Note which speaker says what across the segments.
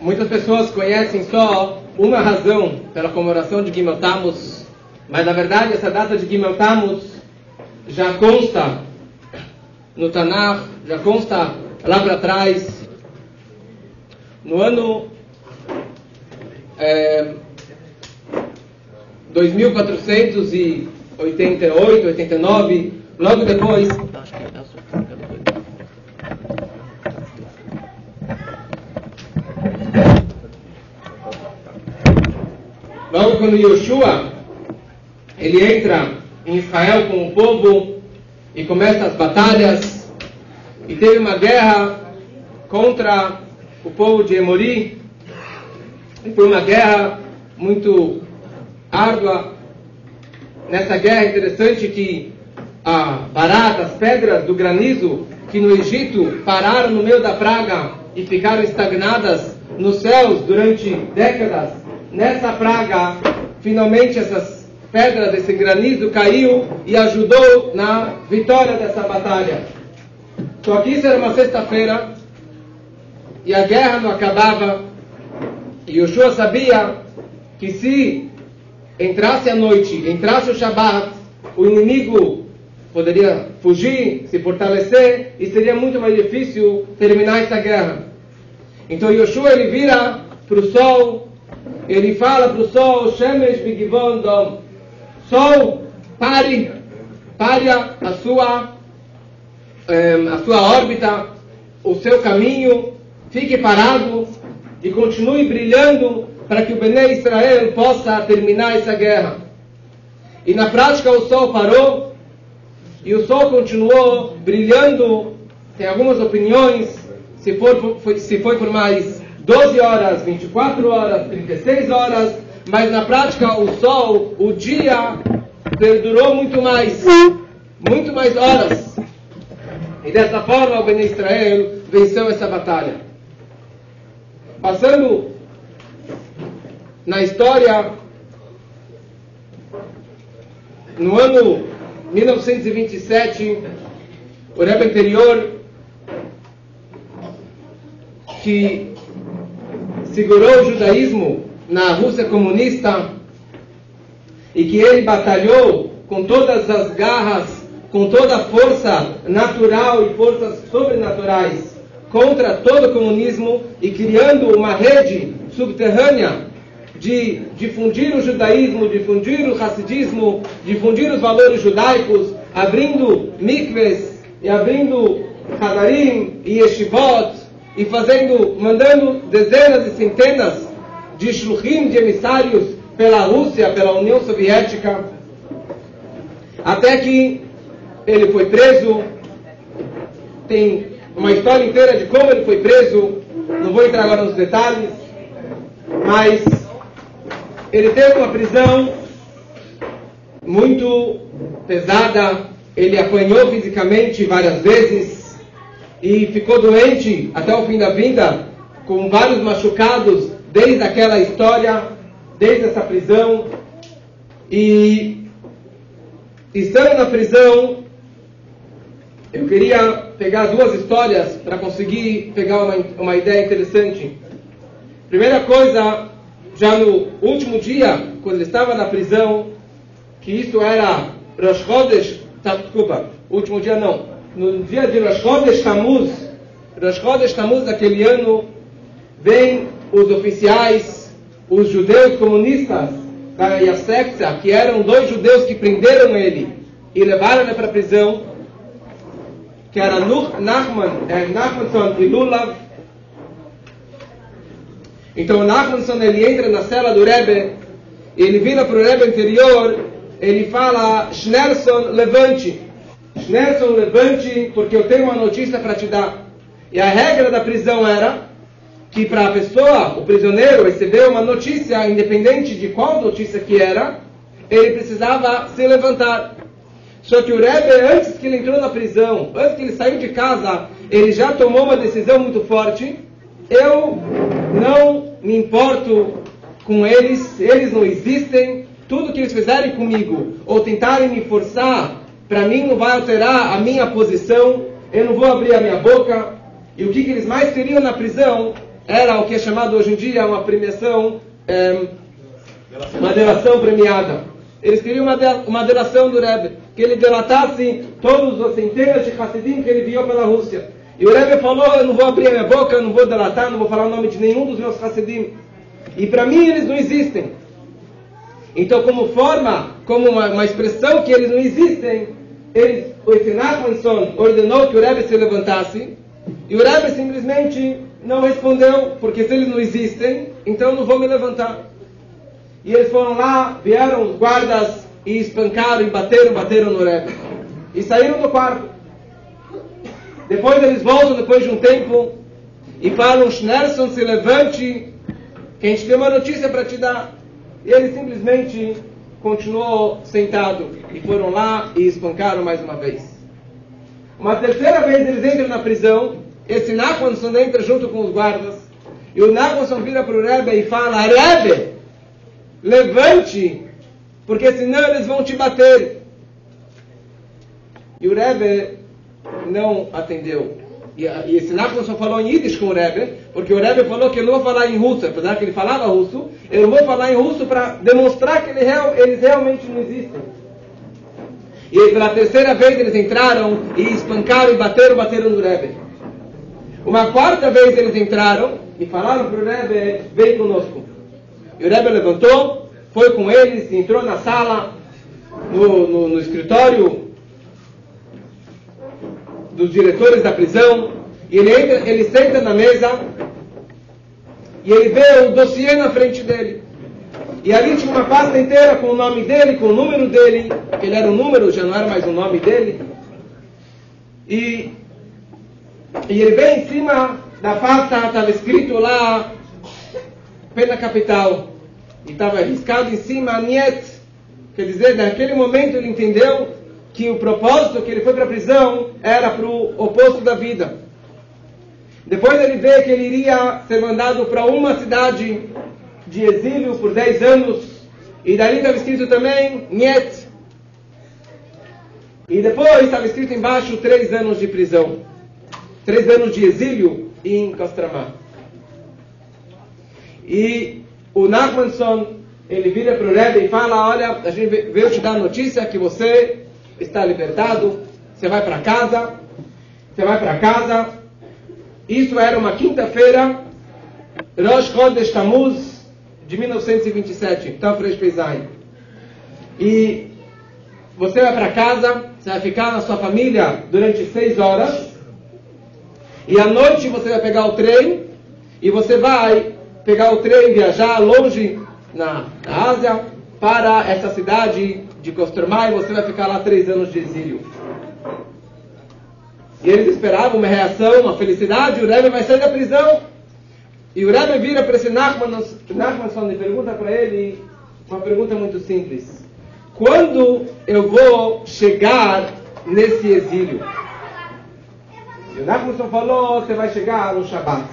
Speaker 1: Muitas pessoas conhecem só uma razão pela comemoração de Gimel mas na verdade essa data de Gimel já consta no Tanakh, já consta lá para trás, no ano é, 2488, 89, logo depois Logo quando Yoshua ele entra em Israel com o povo e começa as batalhas e teve uma guerra contra o povo de Emori. E foi uma guerra muito árdua. Nessa guerra é interessante que a barata, as pedras do granizo que no Egito pararam no meio da praga e ficaram estagnadas nos céus durante décadas nessa praga, finalmente essas pedras, esse granizo caiu e ajudou na vitória dessa batalha. Só que isso era uma sexta-feira e a guerra não acabava. E Yoshua sabia que se entrasse a noite, entrasse o Shabat, o inimigo poderia fugir, se fortalecer e seria muito mais difícil terminar essa guerra. Então Yoshua ele vira para o sol ele fala para o sol, Shemesh Bigivon Dom, Sol, pare, pare a sua, a sua órbita, o seu caminho, fique parado e continue brilhando para que o Bené Israel possa terminar essa guerra. E na prática o sol parou e o sol continuou brilhando. Tem algumas opiniões se, for, se foi por mais 12 horas, 24 horas, 36 horas, mas na prática o sol, o dia, perdurou muito mais, muito mais horas. E dessa forma o Ben Israel venceu essa batalha. Passando na história, no ano 1927, o Rebbe anterior, que segurou o judaísmo na Rússia comunista e que ele batalhou com todas as garras, com toda a força natural e forças sobrenaturais contra todo o comunismo e criando uma rede subterrânea de difundir o judaísmo, difundir o racidismo, difundir os valores judaicos, abrindo mikves e abrindo hadarim e yeshivot e fazendo, mandando dezenas e centenas de shluchim, de emissários pela Rússia, pela União Soviética, até que ele foi preso. Tem uma história inteira de como ele foi preso, não vou entrar agora nos detalhes, mas ele teve uma prisão muito pesada, ele apanhou fisicamente várias vezes, e ficou doente até o fim da vida, com vários machucados desde aquela história, desde essa prisão. E estando na prisão, eu queria pegar duas histórias para conseguir pegar uma, uma ideia interessante. Primeira coisa, já no último dia, quando ele estava na prisão, que isso era Rosh Chodesh, tá, desculpa, último dia não, no dia de Rosh Chodesh Tammuz, Tammuz daquele ano, vem os oficiais, os judeus comunistas da Yassekta, que eram dois judeus que prenderam ele e levaram ele para a prisão, que era Nachman, é, Nachmanson e Lulav. Então Nachmanson ele entra na cela do Rebbe, ele vira para o Rebbe anterior, ele fala, Schneerson, levante. Nelson, levante, porque eu tenho uma notícia para te dar. E a regra da prisão era que para a pessoa, o prisioneiro, receber uma notícia, independente de qual notícia que era, ele precisava se levantar. Só que o Rebbe, antes que ele entrou na prisão, antes que ele saiu de casa, ele já tomou uma decisão muito forte. Eu não me importo com eles, eles não existem. Tudo que eles fizerem comigo ou tentarem me forçar para mim não vai alterar a minha posição, eu não vou abrir a minha boca. E o que, que eles mais queriam na prisão era o que é chamado hoje em dia uma premiação, é, uma delação premiada. Eles queriam uma, uma delação do Rebbe, que ele delatasse todos os centenas de Hassidim que ele viu pela Rússia. E o Rebbe falou, eu não vou abrir a minha boca, eu não vou delatar, não vou falar o nome de nenhum dos meus Hassidim. E para mim eles não existem. Então, como forma, como uma, uma expressão que eles não existem, eles, o Nachmanson ordenou que o Rebbe se levantasse, e o Rebbe simplesmente não respondeu, porque se eles não existem, então não vou me levantar. E eles foram lá, vieram os guardas e espancaram e bateram, bateram no Rebbe. E saíram do quarto. Depois eles voltam, depois de um tempo, e falam, Schneerson, se levante, que a gente tem uma notícia para te dar. E ele simplesmente continuou sentado. E foram lá e espancaram mais uma vez. Uma terceira vez eles entram na prisão. Esse Nachmanson entra junto com os guardas. E o Nachmanson vira para o Rebbe e fala: Rebbe, levante, porque senão eles vão te bater. E o Rebbe não atendeu. E, e esse Nachman só falou em Yiddish com o Rebbe, porque o Rebbe falou que ele não vai falar em russo, apesar que ele falava russo, eu não vou falar em russo para demonstrar que ele real, eles realmente não existem. E pela terceira vez eles entraram e espancaram e bateram, bateram no Rebbe. Uma quarta vez eles entraram e falaram para o Rebbe, vem conosco. E o Rebbe levantou, foi com eles, entrou na sala, no, no, no escritório dos diretores da prisão, e ele, entra, ele senta na mesa e ele vê o dossiê na frente dele. E ali tinha uma pasta inteira com o nome dele, com o número dele, ele era um número, já não era mais o nome dele. E, e ele vê em cima da pasta, estava escrito lá, pena capital. E estava riscado em cima, Niet. Quer dizer, naquele momento ele entendeu que o propósito que ele foi para a prisão era para o oposto da vida. Depois ele vê que ele iria ser mandado para uma cidade de exílio por 10 anos, e dali estava escrito também Niet. E depois estava escrito embaixo três anos de prisão, três anos de exílio em Costramá. E o Nachmanson, ele vira para o Rebbe e fala, olha, a gente veio te dar a notícia que você está libertado, você vai para casa, você vai para casa. Isso era uma quinta-feira, Rosh Chodesh de 1927, Tafresh Pezain. E você vai para casa, você vai ficar na sua família durante seis horas, e à noite você vai pegar o trem, e você vai pegar o trem, viajar longe na, na Ásia, para essa cidade de Kostromá e você vai ficar lá três anos de exílio. E eles esperavam uma reação, uma felicidade, o Rebbe vai sair da prisão. E o Rebbe vira para esse Nachmanson e pergunta para ele uma pergunta muito simples. Quando eu vou chegar nesse exílio? E o Nachmanson falou, você vai chegar no Shabat.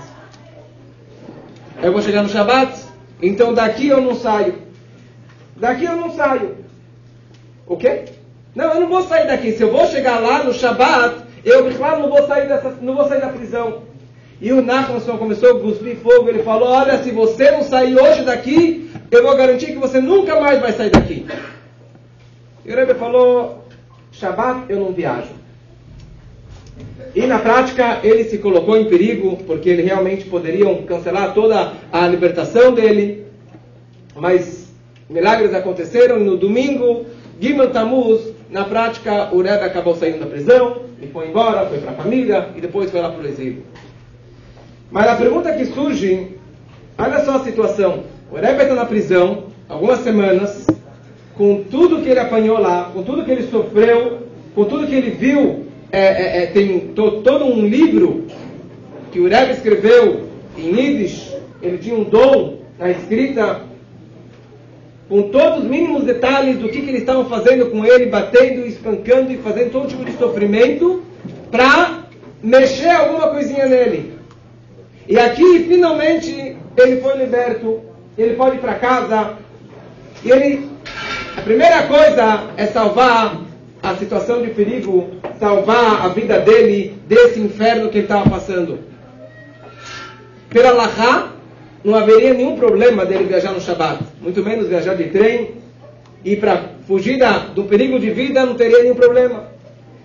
Speaker 1: Eu vou chegar no Shabat, então daqui eu não saio. Daqui eu não saio. O quê? Não, eu não vou sair daqui. Se eu vou chegar lá no Shabat, eu, claro, não vou sair, dessa, não vou sair da prisão. E o Nachmanson começou a cuspir fogo. Ele falou: Olha, se você não sair hoje daqui, eu vou garantir que você nunca mais vai sair daqui. E o Rebbe falou: Shabat eu não viajo. E na prática ele se colocou em perigo, porque ele realmente poderiam cancelar toda a libertação dele. Mas milagres aconteceram no domingo Gimel Tamuz, na prática, o Rebbe acabou saindo da prisão e foi embora, foi para a família e depois foi lá para o exílio. Mas a pergunta que surge, olha só a situação. O Rebbe está na prisão, algumas semanas, com tudo que ele apanhou lá, com tudo que ele sofreu, com tudo que ele viu, é, é, é, tem to, todo um livro que o Rebbe escreveu em Yiddish, ele tinha um dom na escrita com todos os mínimos detalhes do que, que eles estavam fazendo com ele, batendo, espancando e fazendo todo tipo de sofrimento, para mexer alguma coisinha nele. E aqui, finalmente, ele foi liberto, ele pode ir para casa, e ele, a primeira coisa é salvar a situação de perigo, salvar a vida dele desse inferno que ele estava passando. pela Lahá, não haveria nenhum problema dele viajar no Shabat, muito menos viajar de trem, e para fugir da, do perigo de vida não teria nenhum problema.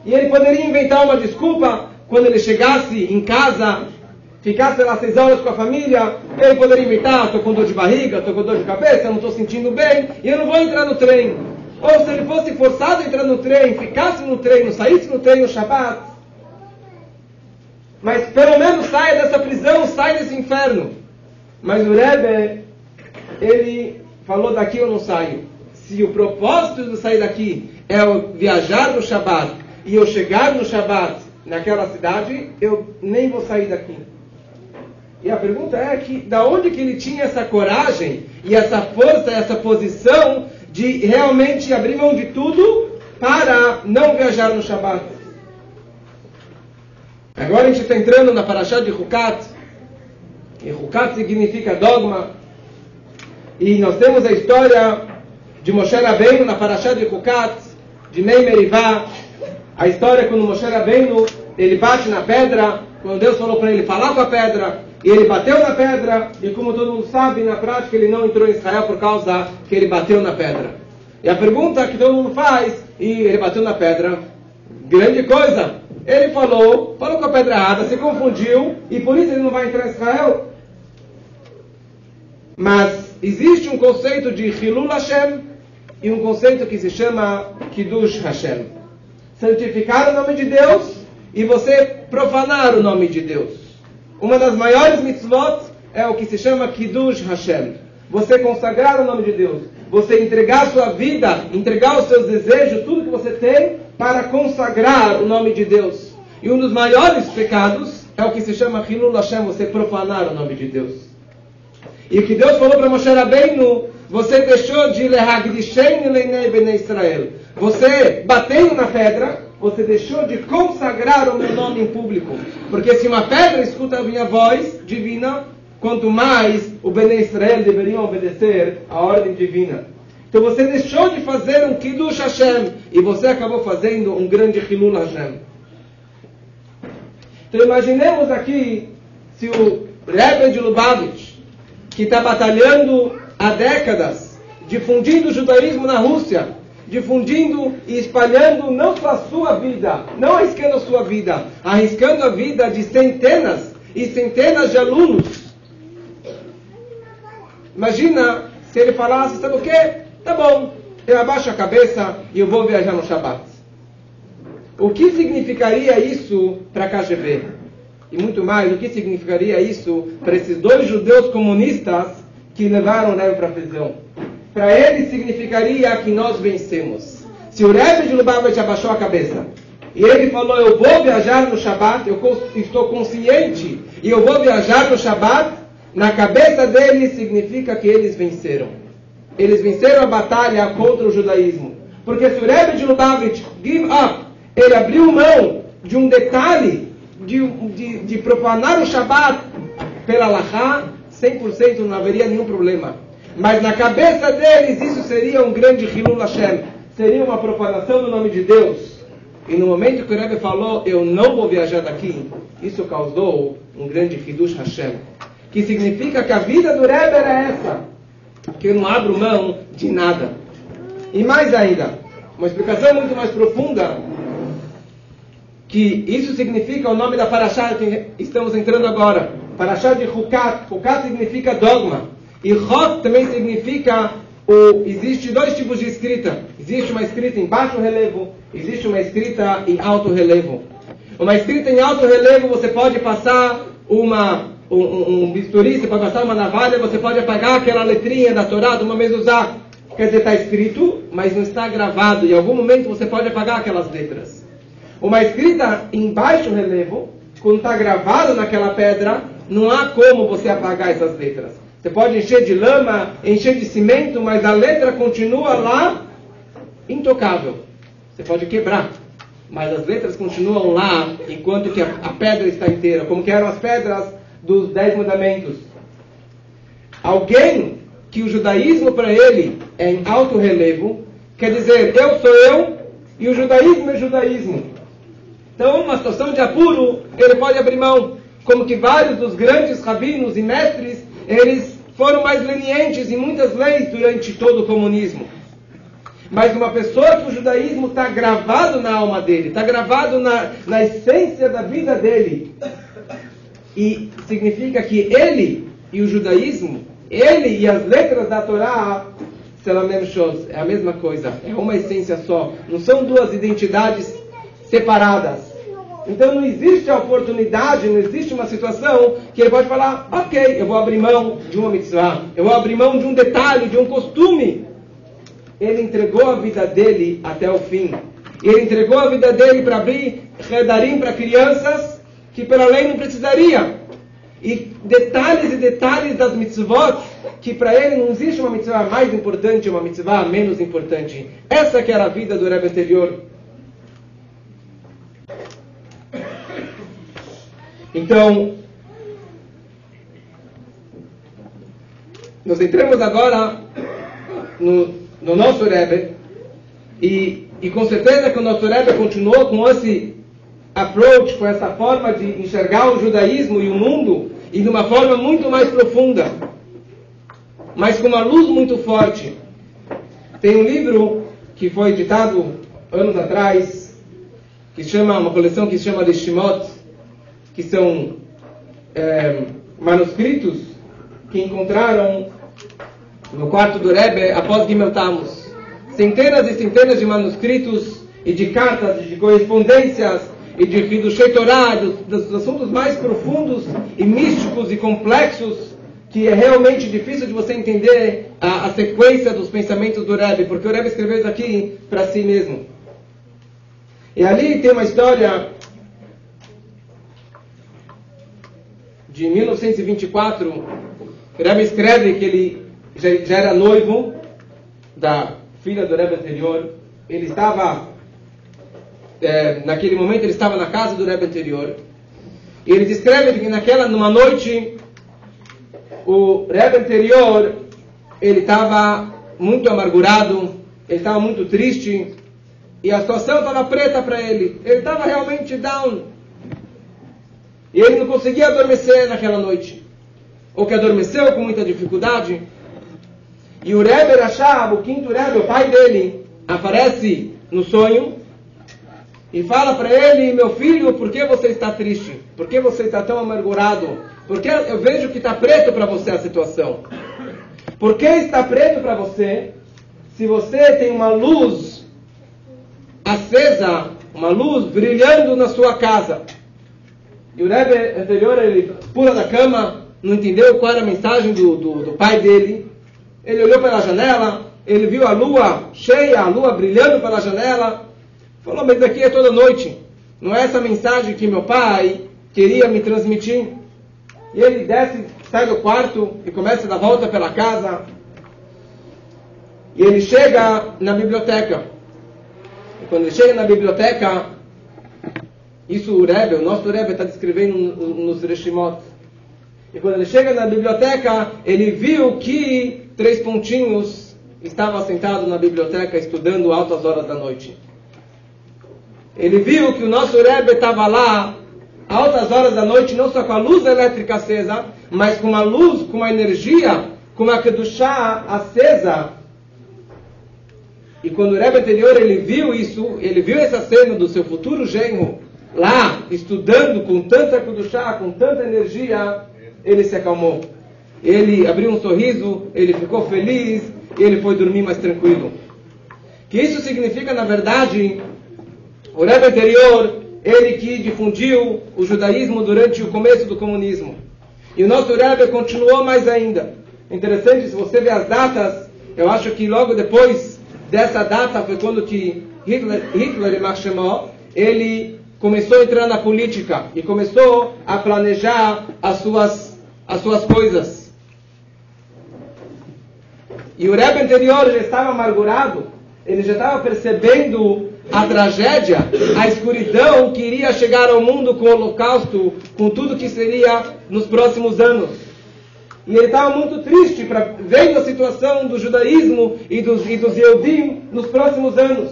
Speaker 1: E ele poderia inventar uma desculpa quando ele chegasse em casa, ficasse lá seis horas com a família, ele poderia inventar, estou com dor de barriga, estou com dor de cabeça, não estou sentindo bem, e eu não vou entrar no trem. Ou se ele fosse forçado a entrar no trem, ficasse no trem, não saísse no trem no Shabat, mas pelo menos saia dessa prisão, saia desse inferno. Mas o Rebbe, ele falou daqui eu não saio. Se o propósito de sair daqui é viajar no Shabat e eu chegar no Shabat naquela cidade, eu nem vou sair daqui. E a pergunta é que da onde que ele tinha essa coragem e essa força, essa posição de realmente abrir mão de tudo para não viajar no Shabat? Agora a gente está entrando na Parashá de Hukat. E Hukat significa dogma. E nós temos a história de Moshe Rabbeinu na Parashá de Hukat, de Nei Merivá. A história quando Moshe Rabbeinu, ele bate na pedra, quando Deus falou para ele falar com a pedra, e ele bateu na pedra, e como todo mundo sabe, na prática ele não entrou em Israel por causa que ele bateu na pedra. E a pergunta que todo mundo faz, e ele bateu na pedra, grande coisa, ele falou, falou com a pedra errada, se confundiu e por isso ele não vai entrar em Israel. Mas existe um conceito de Hilul Hashem e um conceito que se chama Kiddush Hashem. Santificar o nome de Deus e você profanar o nome de Deus. Uma das maiores mitzvot é o que se chama Kiddush Hashem. Você consagrar o nome de Deus. Você entregar sua vida, entregar os seus desejos, tudo que você tem, para consagrar o nome de Deus. E um dos maiores pecados é o que se chama Hilul Hashem, você profanar o nome de Deus. E o que Deus falou para Moshe Rabbeinu, você deixou de lehagdishen leinei bnei Israel. Você batendo na pedra, você deixou de consagrar o meu nome em público. Porque se uma pedra escuta a minha voz divina, quanto mais o Bnei Israel deveriam obedecer à ordem divina. Então você deixou de fazer um Kiddush Hashem e você acabou fazendo um grande Hilul Hashem. Então imaginemos aqui se o Rebbe de Lubavitch, que está batalhando há décadas, difundindo o judaísmo na Rússia, difundindo e espalhando não só a sua vida, não arriscando a sua vida, arriscando a vida de centenas e centenas de alunos. Imagina se ele falasse, sabe o quê? Tá bom, eu abaixo a cabeça e eu vou viajar no Shabat. O que significaria isso para KGB? E muito mais, o que significaria isso para esses dois judeus comunistas que levaram o Rebbe para a prisão? Para eles significaria que nós vencemos. Se o Rebbe de Lubavitch abaixou a cabeça e ele falou, eu vou viajar no Shabat, eu estou consciente e eu vou viajar no Shabat, na cabeça deles significa que eles venceram eles venceram a batalha contra o judaísmo. Porque se o Rebbe de Lubavitch give up, ele abriu mão de um detalhe de, de, de profanar o Shabat pela Lahá, 100% não haveria nenhum problema. Mas na cabeça deles isso seria um grande Hilul Hashem, seria uma profanação do nome de Deus. E no momento que o Rebbe falou, eu não vou viajar daqui, isso causou um grande Hidush Hashem. Que significa que a vida do Rebbe era essa que eu não abro mão de nada. E mais ainda, uma explicação muito mais profunda, que isso significa o nome da Parashá que estamos entrando agora. Parashá de Hukat. Hukat significa dogma. E Hot também significa o, existe dois tipos de escrita. Existe uma escrita em baixo relevo, existe uma escrita em alto relevo. Uma escrita em alto relevo você pode passar uma um, um, bisturi, você pode passar uma navalha, você pode apagar aquela letrinha da Torá de uma usar. Quer dizer, está escrito, mas não está gravado. Em algum momento você pode apagar aquelas letras. Uma escrita em baixo relevo, quando está gravado naquela pedra, não há como você apagar essas letras. Você pode encher de lama, encher de cimento, mas a letra continua lá intocável. Você pode quebrar, mas as letras continuam lá enquanto que a, a pedra está inteira, como eram as pedras dos Dez Mandamentos. Alguém que o judaísmo para ele é em alto relevo, quer dizer, eu sou eu e o judaísmo é judaísmo. Então, uma situação de apuro, ele pode abrir mão. como que vários dos grandes rabinos e mestres, eles foram mais lenientes em muitas leis durante todo o comunismo. Mas uma pessoa que o judaísmo está gravado na alma dele, está gravado na, na essência da vida dele, e significa que ele e o judaísmo, ele e as letras da Torá, é a mesma coisa, é uma essência só, não são duas identidades separadas. Então não existe a oportunidade, não existe uma situação que ele pode falar, ok, eu vou abrir mão de uma mitzvah, eu vou abrir mão de um detalhe, de um costume. Ele entregou a vida dele até o fim. Ele entregou a vida dele para abrir redarim para crianças que pela lei não precisaria. E detalhes e detalhes das mitzvot, que para ele não existe uma mitzvah mais importante uma mitzvah menos importante. Essa que era a vida do Rebbe anterior. Então, nós entramos agora no, no nosso Rebbe e, e com certeza que o nosso Rebbe continuou com esse approach, com essa forma de enxergar o judaísmo e o mundo e de uma forma muito mais profunda, mas com uma luz muito forte. Tem um livro que foi editado anos atrás, que chama uma coleção que se chama de que são é, manuscritos que encontraram no quarto do Rebbe após Gimel. Centenas e centenas de manuscritos e de cartas, de correspondências e de, Sheitorá, dos, dos assuntos mais profundos e místicos e complexos que é realmente difícil de você entender a, a sequência dos pensamentos do Rebbe, porque o Rebbe escreveu isso aqui para si mesmo. E ali tem uma história de 1924, o Rebbe escreve que ele já, era noivo da filha do Rebbe anterior. Ele estava, é, naquele momento, ele estava na casa do Rebbe anterior. E ele descreve que naquela, numa noite, o Rebbe anterior, ele estava muito amargurado, ele estava muito triste, e a situação estava preta para ele. Ele estava realmente down. E ele não conseguia adormecer naquela noite. Ou que adormeceu com muita dificuldade. E o Rebbe Rashab, o quinto Rebbe, o pai dele, aparece no sonho e fala para ele, meu filho, por que você está triste? Por que você está tão amargurado? Porque eu vejo que está preto para você a situação. Por que está preto para você se você tem uma luz acesa, uma luz brilhando na sua casa? E o Rebbe anterior, ele pula da cama, não entendeu qual era a mensagem do, do, do pai dele. Ele olhou pela janela, ele viu a lua cheia, a lua brilhando pela janela. Falou, mas daqui é toda noite. Não é essa mensagem que meu pai queria me transmitir? E ele desce, sai do quarto e começa a dar volta pela casa. E ele chega na biblioteca. E quando ele chega na biblioteca, isso o Rebbe, o nosso Rebbe está descrevendo nos Reshimot. E quando ele chega na biblioteca, ele viu que três pontinhos estavam sentados na biblioteca estudando altas horas da noite. Ele viu que o nosso Rebbe estava lá altas horas da noite, não só com a luz elétrica acesa, mas com uma luz, com uma energia, com uma Kedushá acesa. E quando o Rebbe anterior ele viu isso, ele viu essa cena do seu futuro genro, lá, estudando com tanta Kudushá, com tanta energia, ele se acalmou. Ele abriu um sorriso, ele ficou feliz, e ele foi dormir mais tranquilo. Que isso significa, na verdade, o Rebbe anterior, ele que difundiu o judaísmo durante o começo do comunismo. E o nosso Rebbe continuou mais ainda. Interessante, se você ver as datas, eu acho que logo depois dessa data foi quando que Hitler, Hitler e ele começou a entrar na política e começou a planejar as suas, as suas coisas. E o Rebbe anterior já estava amargurado, ele já estava percebendo a tragédia, a escuridão que iria chegar ao mundo com o holocausto, com tudo que seria nos próximos anos. E ele estava muito triste para vendo a situação do judaísmo e dos, e dos Yehudim nos próximos anos.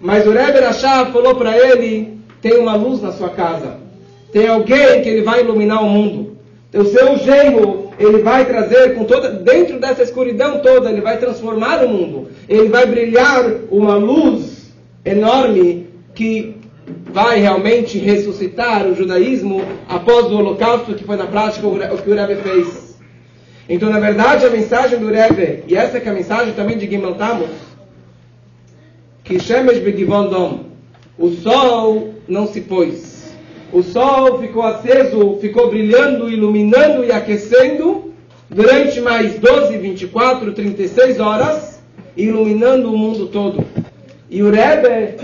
Speaker 1: Mas o Rebbe Rashab falou para ele tem uma luz na sua casa. tem alguém que ele vai iluminar o mundo. O seu genro, ele vai trazer com toda, dentro dessa escuridão toda, ele vai transformar o mundo. Ele vai brilhar uma luz enorme que vai realmente ressuscitar o judaísmo após o holocausto, que foi na prática o que o Rebbe fez. Então, na verdade, a mensagem do Rebbe, e essa é, é a mensagem também de Gimel Tammuz, que Shemesh Begivon Dom, o sol não se pôs o sol ficou aceso, ficou brilhando, iluminando e aquecendo durante mais 12, 24, 36 horas, iluminando o mundo todo. E o Rebbe,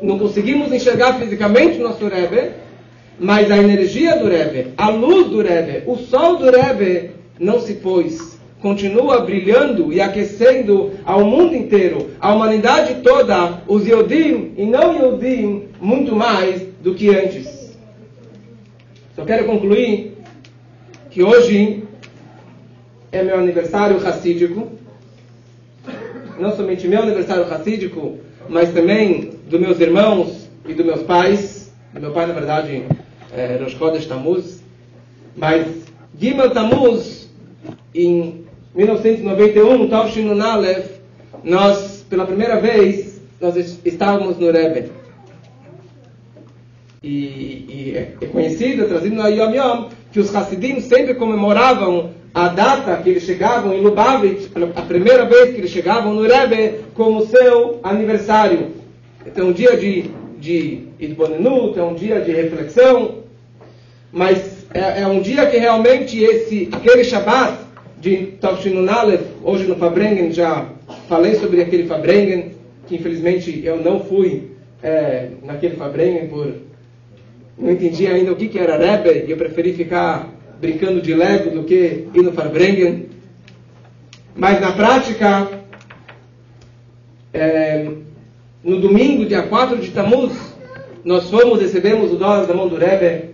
Speaker 1: não conseguimos enxergar fisicamente o nosso Rebbe, mas a energia do Rebbe, a luz do Rebbe, o sol do Rebbe não se pôs. Continua brilhando e aquecendo ao mundo inteiro, a humanidade toda, os Yodim e não Yodim, muito mais do que antes. Só quero concluir que hoje é meu aniversário racídico. Não somente meu aniversário racídico, mas também dos meus irmãos e dos meus pais. Meu pai, na verdade, é Rosh Chodesh Tammuz. Mas Gimel Tammuz, em 1991, Tavshin Aleph, nós, pela primeira vez, nós estávamos no Rebbe e, e é conhecida, trazida no Yom Yom, que os Hassidim sempre comemoravam a data que eles chegavam em Lubavitch, a primeira vez que eles chegavam no Rebbe, como seu aniversário. Então, um dia de, de Idbonenut, é um dia de reflexão, mas é, é, um dia que realmente esse, aquele Shabbat de Tavshinun Aleph, hoje no Fabrengen, já falei sobre aquele Fabrengen, que infelizmente eu não fui é, naquele Fabrengen por não entendi ainda o que, que era Rebbe e eu preferi ficar brincando de Lego do que ir no Farbrengen. Mas na prática, é, no domingo, dia 4 de Tammuz, nós fomos, recebemos o dólar da mão do Rebbe.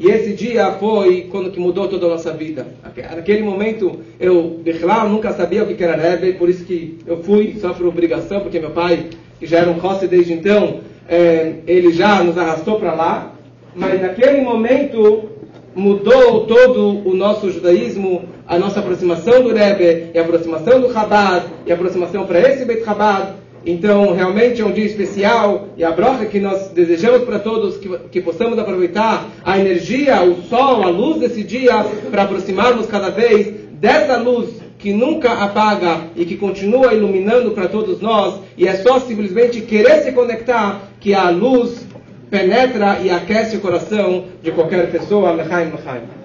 Speaker 1: E esse dia foi quando que mudou toda a nossa vida. Naquele momento, eu, Bechlau, nunca sabia o que era Rebbe, por isso que eu fui só por obrigação, porque meu pai, que já era um Rossi desde então, é, ele já nos arrastou para lá mas naquele momento mudou todo o nosso judaísmo, a nossa aproximação do Rebbe, e a aproximação do Chabad, e a aproximação para esse Beit Chabad. Então, realmente é um dia especial e a broca que nós desejamos para todos que, que possamos aproveitar a energia, o sol, a luz desse dia para aproximarmos cada vez dessa luz que nunca apaga e que continua iluminando para todos nós. E é só simplesmente querer se conectar que a luz penetra e aquece o coração de qualquer pessoa. Lechaim, lechaim.